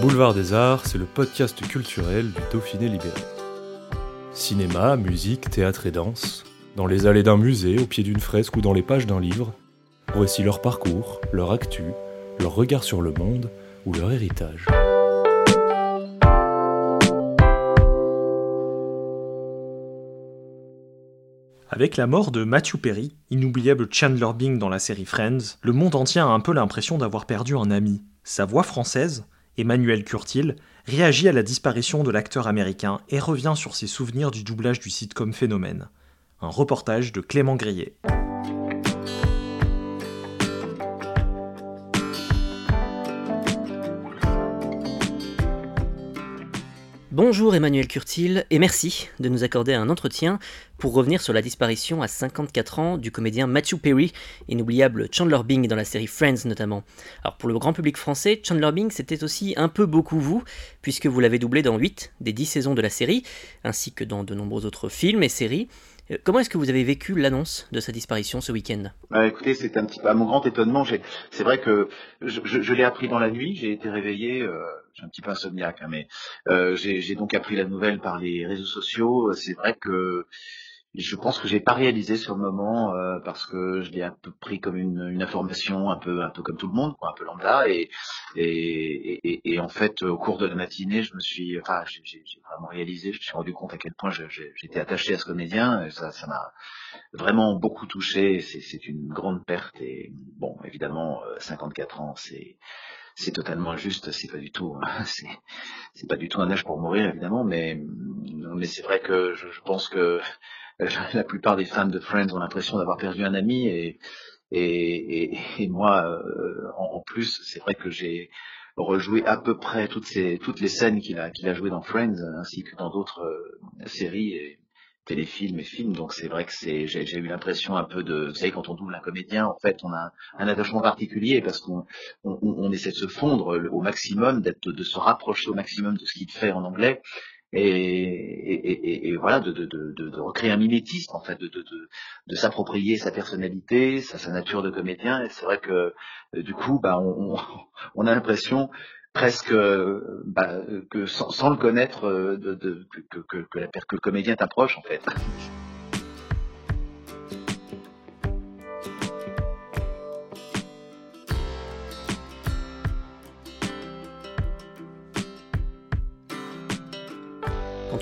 Boulevard des Arts, c'est le podcast culturel du Dauphiné libéré. Cinéma, musique, théâtre et danse, dans les allées d'un musée, au pied d'une fresque ou dans les pages d'un livre, voici leur parcours, leur actu, leur regard sur le monde ou leur héritage. Avec la mort de Matthew Perry, inoubliable Chandler Bing dans la série Friends, le monde entier a un peu l'impression d'avoir perdu un ami. Sa voix française, Emmanuel Curtil, réagit à la disparition de l'acteur américain et revient sur ses souvenirs du doublage du sitcom Phénomène. Un reportage de Clément Grillet. Bonjour Emmanuel Curtil et merci de nous accorder un entretien pour revenir sur la disparition à 54 ans du comédien Matthew Perry, inoubliable Chandler Bing dans la série Friends notamment. Alors pour le grand public français, Chandler Bing c'était aussi un peu beaucoup vous, puisque vous l'avez doublé dans 8 des 10 saisons de la série, ainsi que dans de nombreux autres films et séries. Euh, comment est-ce que vous avez vécu l'annonce de sa disparition ce week-end? Bah, Écoutez, c'est un petit peu à mon grand étonnement. C'est vrai que je, l'ai appris dans la nuit. J'ai été réveillé. Euh, j'ai un petit peu insomniaque, hein, mais euh, j'ai donc appris la nouvelle par les réseaux sociaux. C'est vrai que je pense que j'ai pas réalisé sur le moment euh, parce que je l'ai un peu pris comme une, une, information un peu un peu comme tout le monde quoi, un peu lambda. Et et, et, et en fait au cours de la matinée je me suis enfin j'ai vraiment réalisé je me suis rendu compte à quel point j'étais attaché à ce comédien. Et ça ça m'a vraiment beaucoup touché. C'est une grande perte. Et bon évidemment 54 euh, ans c'est c'est totalement juste, c'est pas du tout, c'est pas du tout un âge pour mourir évidemment, mais mais c'est vrai que je, je, pense que la plupart des fans de Friends ont l'impression d'avoir perdu un ami et et, et, moi euh, en, plus c'est vrai que j'ai rejoué à peu près toutes ces toutes les scènes qu'il a qu'il a joué dans Friends ainsi que dans d'autres euh, séries et téléfilms et films. Donc c'est vrai que c'est j'ai eu l'impression un peu de vous savez quand on double un comédien en fait on a un attachement particulier parce qu'on on, on, essaie de se fondre au maximum d'être de se rapprocher au maximum de ce qu'il fait en anglais et, et, et, voilà de, de, de, de, recréer un mimétisme en fait de, s'approprier sa personnalité sa, sa nature de comédien. Et c'est vrai que euh, du coup bah on, on a l'impression presque bah, que sans, sans, le connaître euh, que, que, que, la, que le comédien t'approche en fait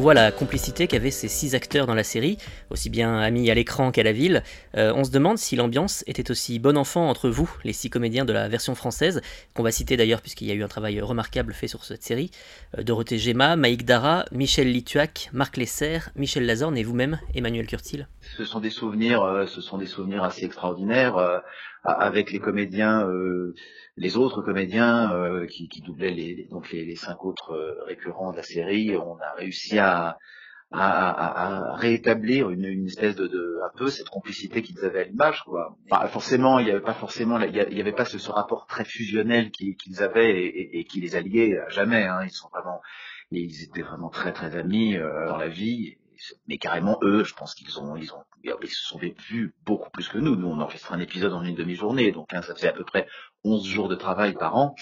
on voit la complicité qu'avaient ces six acteurs dans la série, aussi bien amis à l'écran qu'à la ville, euh, on se demande si l'ambiance était aussi bon enfant entre vous, les six comédiens de la version française, qu'on va citer d'ailleurs puisqu'il y a eu un travail remarquable fait sur cette série, euh, Dorothée Gemma, Maïk Dara, Michel Lituac, Marc Lesser, Michel Lazorne et vous-même, Emmanuel Curtil. Ce sont des souvenirs, euh, ce sont des souvenirs assez extraordinaires avec les comédiens les autres comédiens euh, qui, qui, doublaient les, donc les, cinq autres euh, récurrents de la série, on a réussi à, à, à, rétablir une, une espèce de, de, un peu cette complicité qu'ils avaient à l'image quoi. forcément, il n'y avait pas forcément, il y avait pas ce, rapport très fusionnel qu'ils avaient et, qui les alliait à jamais. Hein. Ils sont vraiment, ils étaient vraiment très très amis euh, dans la vie mais carrément eux, je pense qu'ils ont, ils ont, ils se sont vus beaucoup plus que nous. Nous, on enregistre un épisode en une demi-journée, donc hein, ça fait à peu près 11 jours de travail par an.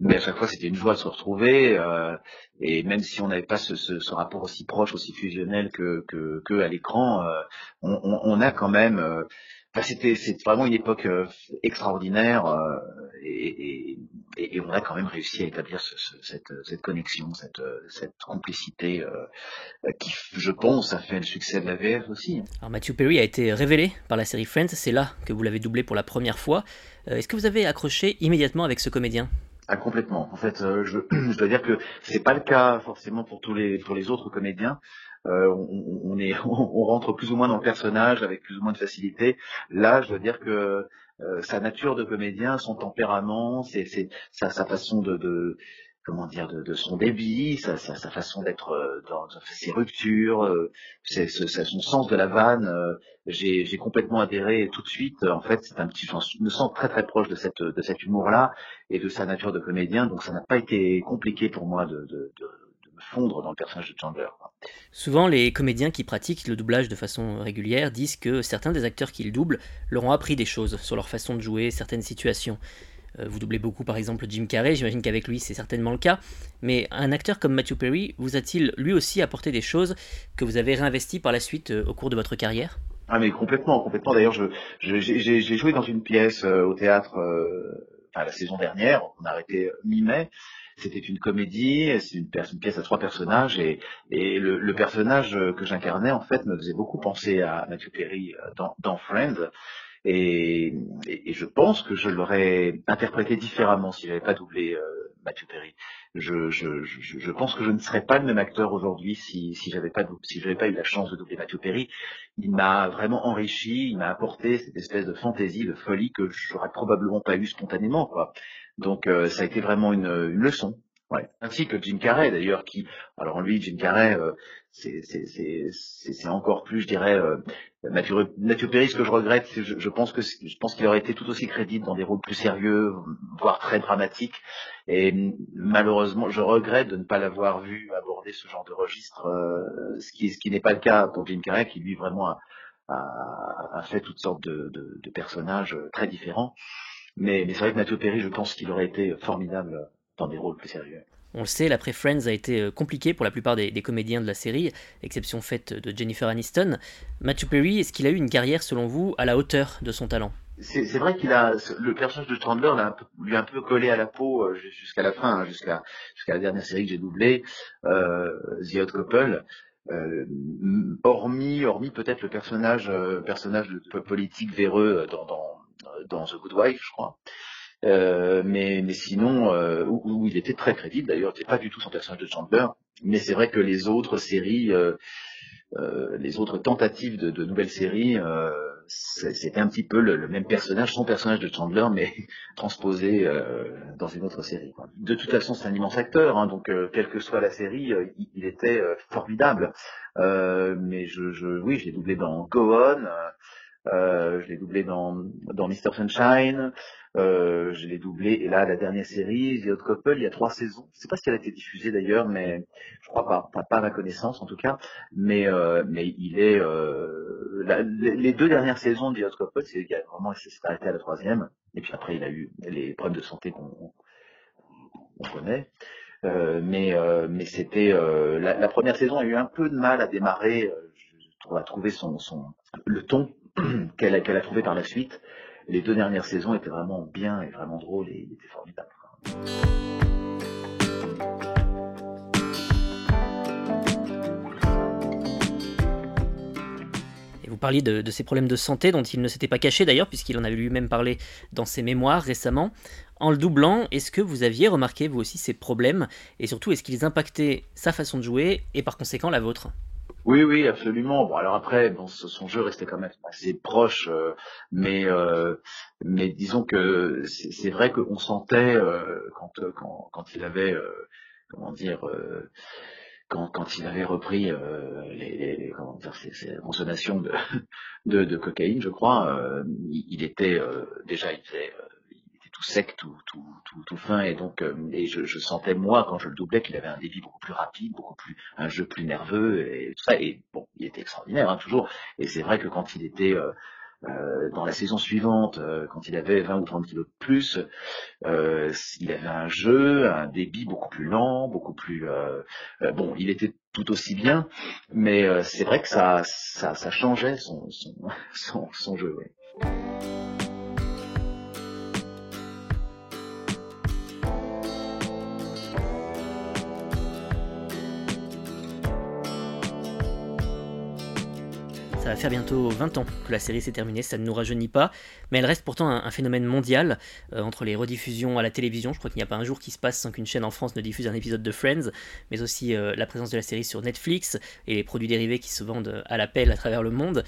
Mais à chaque fois, c'était une joie de se retrouver. Euh, et même si on n'avait pas ce, ce, ce, rapport aussi proche, aussi fusionnel que, que, à l'écran, euh, on, on, on, a quand même. Euh, Enfin, c'était c'est vraiment une époque euh, extraordinaire euh, et, et, et, on a quand même réussi à établir ce, ce, cette, cette, connexion, cette, cette complicité euh, qui, je pense, a fait le succès de la VF aussi. Alors Matthew Perry a été révélé par la série Friends, c'est là que vous l'avez doublé pour la première fois. Est-ce que vous avez accroché immédiatement avec ce comédien? Ah, complètement. En fait, je, je, dois dire que c'est pas le cas forcément pour tous les pour les autres comédiens. On, est, on, rentre plus ou moins dans le personnage avec plus ou moins de facilité. Là, je dois dire que sa nature de comédien, son tempérament, c'est sa, sa façon de, de comment dire, de, son débit, sa, façon d'être euh, dans, ses ruptures, euh, c'est, son sens de la vanne. Euh, j'ai, complètement adhéré tout de suite. En fait, c'est un petit, je me sens très très proche de cette de cet humour-là et de sa nature de comédien. Donc, ça n'a pas été compliqué pour moi de, de, me fondre dans le personnage de Chandler. Souvent, les comédiens qui pratiquent le doublage de façon régulière disent que certains des acteurs qu'ils doublent leur ont appris des choses sur leur façon de jouer certaines situations. Euh, vous doublez beaucoup par exemple Jim Carrey, j'imagine qu'avec lui c'est certainement le cas. Mais un acteur comme Matthew Perry vous a-t-il lui aussi apporté des choses que vous avez réinvesties par la suite euh, au cours de votre carrière? Ah mais complètement, complètement. D'ailleurs, j'ai joué dans une pièce euh, au théâtre la saison dernière, on a arrêté mi-mai. C'était une comédie, c'est une, pièce à trois personnages et, le, personnage que j'incarnais en fait me faisait beaucoup penser à Matthew Perry dans, dans Friends. Et, je pense que je l'aurais interprété différemment si j'avais pas doublé euh, Matthew Perry. Je, pense que je ne serais pas le même acteur aujourd'hui si, si j'avais pas eu la chance de doubler Matthew Perry. Il m'a vraiment enrichi, il m'a apporté cette espèce de fantaisie, de folie que j'aurais probablement pas eu spontanément. Quoi. Donc euh, ça a été vraiment une, une leçon. Ouais. Ainsi que Jim Carrey d'ailleurs, qui, alors lui, Jim Carrey, euh, c'est encore plus, je dirais, euh, Mathieu, Perry, ce que je regrette, je, je pense que je pense qu'il aurait été tout aussi crédible dans des rôles plus sérieux, voire très dramatiques. Et malheureusement, je regrette de ne pas l'avoir vu aborder ce genre de registre, euh, ce qui, ce qui n'est pas le cas pour Jim Carrey, qui lui vraiment a, a, a fait toutes sortes de, de, de, personnages très différents. Mais, mais c'est vrai que Mathieu Perry, je pense qu'il aurait été formidable dans des rôles plus sérieux. On le sait, l'après Friends a été euh, compliqué pour la plupart des, comédiens de la série, exception faite de Jennifer Aniston. Matthew Perry, est-ce qu'il a eu une carrière, selon vous, à la hauteur de son talent? C'est vrai qu'il a le personnage de Chandler lui a un peu collé à la peau euh, jusqu'à la fin, hein, jusqu'à jusqu'à la dernière série que j'ai doublée, euh, The Hot Couple. Euh, hormis hormis peut-être le personnage personnage politique véreux dans, dans dans The Good Wife, je crois. Euh, mais, mais sinon, euh, où, il était très crédible d'ailleurs, c'était pas du tout son personnage de Chandler, mais c'est vrai que les autres séries, euh, euh les autres tentatives de, de nouvelles séries, euh, c'était un petit peu le, même personnage, son personnage de Chandler, mais transposé dans une autre série. Quoi. De toute façon, c'est un immense acteur, hein, donc quelle que soit la série, il, il, était formidable. mais je, je, oui, je l'ai doublé dans Go On. Euh, je l'ai doublé dans, dans Mr. Sunshine, euh, je l'ai doublé, et là, la dernière série, The Hot Couple, il y a trois saisons. Je sais pas si elle a été diffusée d'ailleurs, mais je crois pas, pas, pas à ma connaissance en tout cas. Mais, euh, mais il est, euh, les deux dernières saisons de The Hot Couple, c'est qu'il a vraiment s'est arrêté à la troisième, et puis après, il a eu les problèmes de santé qu'on connaît. Euh, mais euh, mais c'était euh, la, la, première saison a eu un peu de mal à démarrer. je trouve à trouver son, son le ton qu'elle a, trouvé par la suite. Les deux dernières saisons étaient vraiment bien et vraiment drôles et il était formidable. vous parliez de, de, ses problèmes de santé dont il ne s'était pas caché d'ailleurs, puisqu'il en avait lui-même parlé dans ses mémoires récemment. En le doublant, est-ce que vous aviez remarqué vous aussi ces problèmes? Et surtout, est-ce qu'ils impactaient sa façon de jouer et par conséquent la vôtre? Oui, oui, absolument. Bon, alors après, bon, son jeu restait quand même assez proche, euh, mais euh, mais disons que c'est vrai qu'on sentait euh, quand, quand quand il avait comment dire quand, quand il avait repris les, les, comment dire ces, consommations de, de, de cocaïne, je crois, il, était déjà il faisait tout sec, tout, tout, tout, tout fin, et donc euh, et je, je, sentais moi quand je le doublais qu'il avait un débit beaucoup plus rapide, beaucoup plus un jeu plus nerveux et tout ça. Et bon, il était extraordinaire hein, toujours. Et c'est vrai que quand il était euh, euh, dans la saison suivante, euh, quand il avait 20 ou 30 kilos de plus, euh, il avait un jeu, un débit beaucoup plus lent, beaucoup plus bon. Il était tout aussi bien, mais c'est vrai que ça, ça, ça changeait son, son, son, son jeu. Ouais. Va faire bientôt 20 ans que la série s'est terminée, ça ne nous rajeunit pas, mais elle reste pourtant un, phénomène mondial. Euh, entre les rediffusions à la télévision, je crois qu'il n'y a pas un jour qui se passe sans qu'une chaîne en France ne diffuse un épisode de Friends, mais aussi euh, la présence de la série sur Netflix et les produits dérivés qui se vendent à l'appel à travers le monde.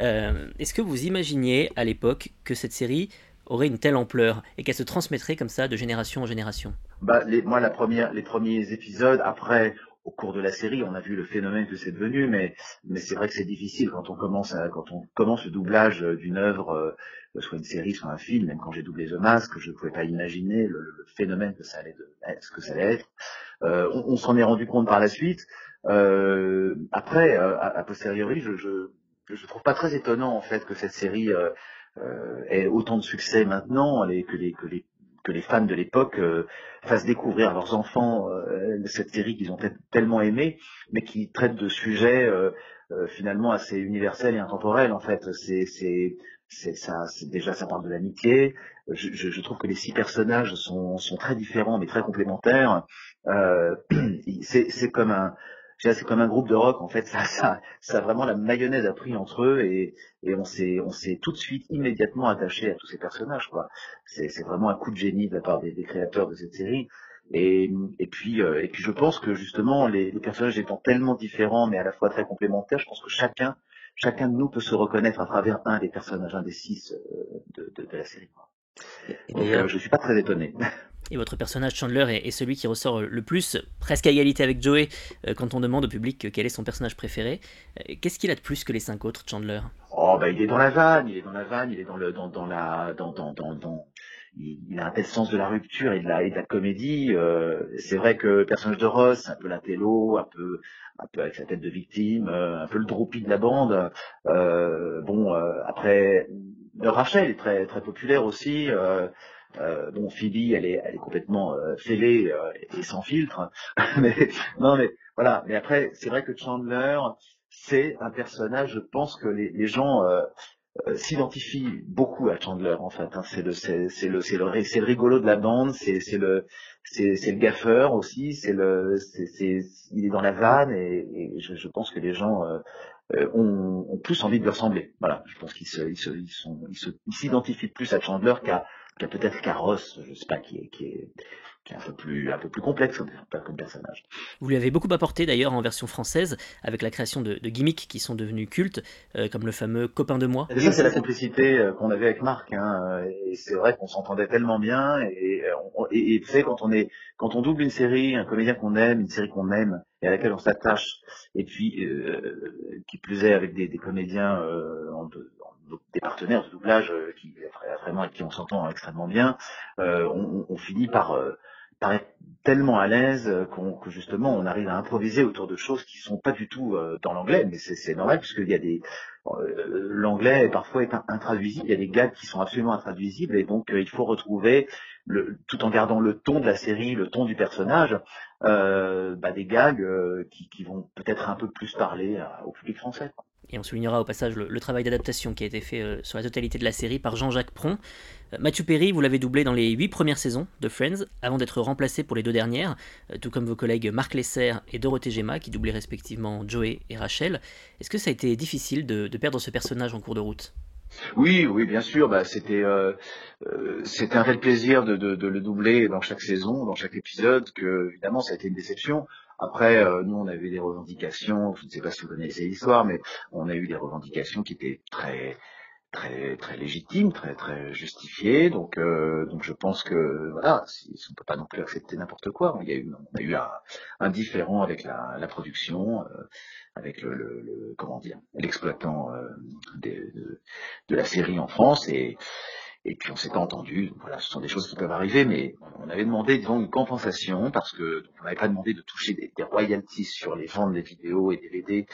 Euh, est-ce que vous imaginiez à l'époque que cette série aurait une telle ampleur et qu'elle se transmettrait comme ça de génération en génération? Bah, Moi, les premiers épisodes, après, au cours de la série, on a vu le phénomène que c'est devenu, mais, mais c'est vrai que c'est difficile quand on commence à, quand on commence le doublage d'une œuvre, euh, soit une série, soit un film, même quand j'ai doublé The Mask, je ne pouvais pas imaginer le, phénomène que ça allait, ce que ça allait être. Euh, on, s'en est rendu compte par la suite. Euh, après, euh, a, posteriori, je, je, je trouve pas très étonnant en fait que cette série euh, euh, ait autant de succès maintenant, les, que les que les que les fans de l'époque euh, fassent découvrir à leurs enfants euh, cette série qu'ils ont tellement aimée, mais qui traite de sujets euh, finalement assez universels et intemporels. En fait, c'est c'est ça, déjà ça parle de l'amitié. Je, je, je, trouve que les six personnages sont, sont très différents mais très complémentaires. Euh, c'est comme un c'est comme un groupe de rock en fait ça ça ça vraiment la mayonnaise a pris entre eux et, et on s'est on s'est tout de suite immédiatement attaché à tous ces personnages quoi. C'est c'est vraiment un coup de génie de la part des, des créateurs de cette série. Et, et puis euh, et puis je pense que justement les, les, personnages étant tellement différents mais à la fois très complémentaires je pense que chacun chacun de nous peut se reconnaître à travers un des personnages un des six euh, de, de, de, la série quoi. Donc euh, je suis pas très étonné Et votre personnage Chandler est, celui qui ressort le plus, presque à égalité avec Joey, euh, quand on demande au public quel est son personnage préféré. Euh, qu'est-ce qu'il a de plus que les cinq autres, Chandler? Oh, bah, il est dans la vanne, il est dans la vanne, il est dans le, dans, dans la, dans, dans, dans, il, a un tel sens de la rupture et de la, comédie. Euh, c'est vrai que le personnage de Ross, un peu la télo, un peu, avec sa tête de victime, un peu le droupie de la bande. bon, après, Rachel est très, très populaire aussi. Euh, bon, Phoebe, elle est, elle est complètement euh, fêlée euh, et sans filtre. mais non, mais voilà. Mais après, c'est vrai que Chandler, c'est un personnage. Je pense que les, les gens euh, euh, s'identifient beaucoup à Chandler en fait. Hein. C'est le, c'est, le, c'est le, c'est le rigolo de la bande. C'est, c'est le, c'est, c'est le gaffeur aussi. C'est le, c'est, il est dans la vanne et, je, je, pense que les gens ont, ont, plus envie de lui ressembler. Voilà. Je pense qu'ils se, ils se, ils se, ils s'identifient plus à Chandler qu'à qui a peut-être Carrosse, je sais pas, qui est, qui est, qui est un peu plus, un peu plus complexe comme, personnage. Vous lui avez beaucoup apporté d'ailleurs en version française, avec la création de, de gimmicks qui sont devenus cultes, euh, comme le fameux copain de moi. Déjà, c'est la simplicité euh, qu'on avait avec Marc, hein, et c'est vrai qu'on s'entendait tellement bien, et, tu sais, quand on est, quand on double une série, un comédien qu'on aime, une série qu'on aime, et à laquelle on s'attache, et puis euh, qui plus est avec des, des comédiens euh, en, des partenaires de doublage euh, qui vraiment avec qui on s'entend extrêmement bien, euh, on, on, finit par, euh, par être tellement à l'aise qu'on que justement on arrive à improviser autour de choses qui sont pas du tout dans l'anglais, mais c'est normal puisqu'il y a des l'anglais parfois est intraduisible, il y a des gags qui sont absolument intraduisibles. Et donc il faut retrouver le, tout en gardant le ton de la série, le ton du personnage, euh, bah, des gags qui, qui, vont peut-être un peu plus parler au public français. Et on soulignera au passage le, travail d'adaptation qui a été fait euh, sur la totalité de la série par Jean-Jacques Pron. Euh, Mathieu Perry, vous l'avez doublé dans les 8 premières saisons de Friends, avant d'être remplacé pour les deux dernières, euh, tout comme vos collègues Marc Lesser et Dorothée Gemma, qui doublaient respectivement Joey et Rachel. Est-ce que ça a été difficile de, perdre ce personnage en cours de route? Oui, oui, bien sûr. Bah, c'était c'était un réel plaisir de, de, le doubler dans chaque saison, dans chaque épisode. Que évidemment, ça a été une déception. Après, euh, nous, on avait des revendications, je ne sais pas si vous connaissez l'histoire, mais on a eu des revendications qui étaient très très très légitimes, très très justifiées. Donc euh, donc je pense que voilà, si, on peut pas non plus accepter n'importe quoi. Il y a eu on a eu un, un différent avec la, la production, euh, avec le, le, comment dire l'exploitant de, de, la série en France et et puis on s'était entendu, voilà, ce sont des choses qui peuvent arriver, mais on avait demandé, disons, une compensation, parce que on n'avait pas demandé de toucher des, royalties sur les ventes des vidéos et DVD,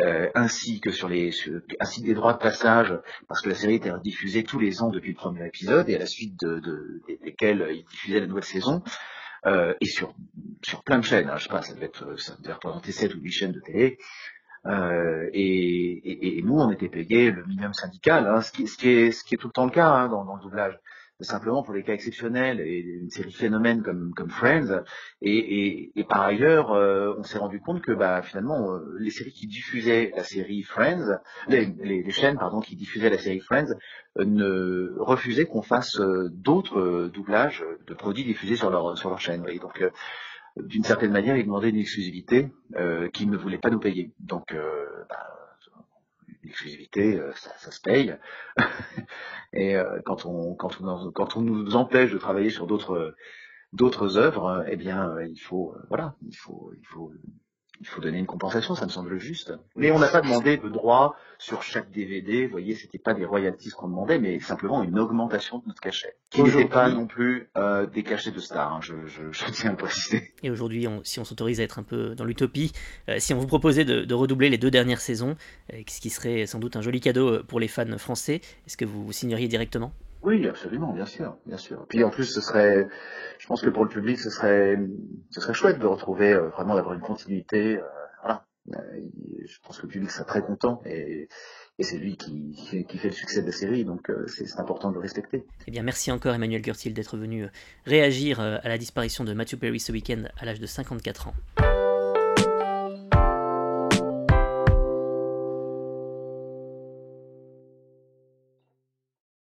euh, ainsi que sur les ainsi que des droits de passage, parce que la série était diffusée tous les ans depuis le premier épisode, et à la suite de, de, desquels il diffusait la nouvelle saison. Euh, et sur sur plein de chaînes, hein, je sais pas, ça devait être ça devait représenter 7 ou 8 chaînes de télé, euh, et, et, et, nous, on était payé le minimum syndical, hein, ce, qui, ce, qui est, ce qui est tout le temps le cas hein, dans, dans, le doublage. simplement pour les cas exceptionnels et une série phénomène comme, comme Friends. Et, et, par ailleurs, euh, on s'est rendu compte que bah, finalement, euh, les séries qui diffusaient la série Friends, les, les, chaînes pardon qui diffusaient la série Friends, euh, ne refusaient qu'on fasse d'autres doublages de produits diffusés sur leur sur leur chaîne. Et donc d'une certaine manière, ils demandaient une exclusivité qu'ils ne voulaient pas nous payer. Donc bah, l'exclusivité, euh, ça, ça, se paye. et euh, quand on quand on quand on nous empêche de travailler sur d'autres d'autres œuvres, eh bien, il faut voilà, il faut il faut il faut donner une compensation, ça me semble juste. Mais on n'a pas demandé de droit sur chaque DVD, vous voyez, c'était pas des royalties qu'on demandait, mais simplement une augmentation de notre cachet, qui n'était pas non plus euh, des cachets de stars, hein, je, tiens à préciser. Et aujourd'hui, si on s'autorise à être un peu dans l'utopie, euh, si on vous proposait de, redoubler les deux dernières saisons, euh, ce qui serait sans doute un joli cadeau pour les fans français, est-ce que vous signeriez directement? Oui, absolument, bien sûr, bien sûr. Puis en plus, ce serait, je pense que pour le public, ce serait, ce serait chouette de retrouver euh, vraiment d'avoir une continuité. Euh, voilà. Euh, je pense que le public serait très content et, c'est lui qui, fait le succès de la série, donc c'est important de le respecter. Eh bien, merci encore Emmanuel Curtil d'être venu réagir à la disparition de Matthew Perry ce week-end à l'âge de 54 ans.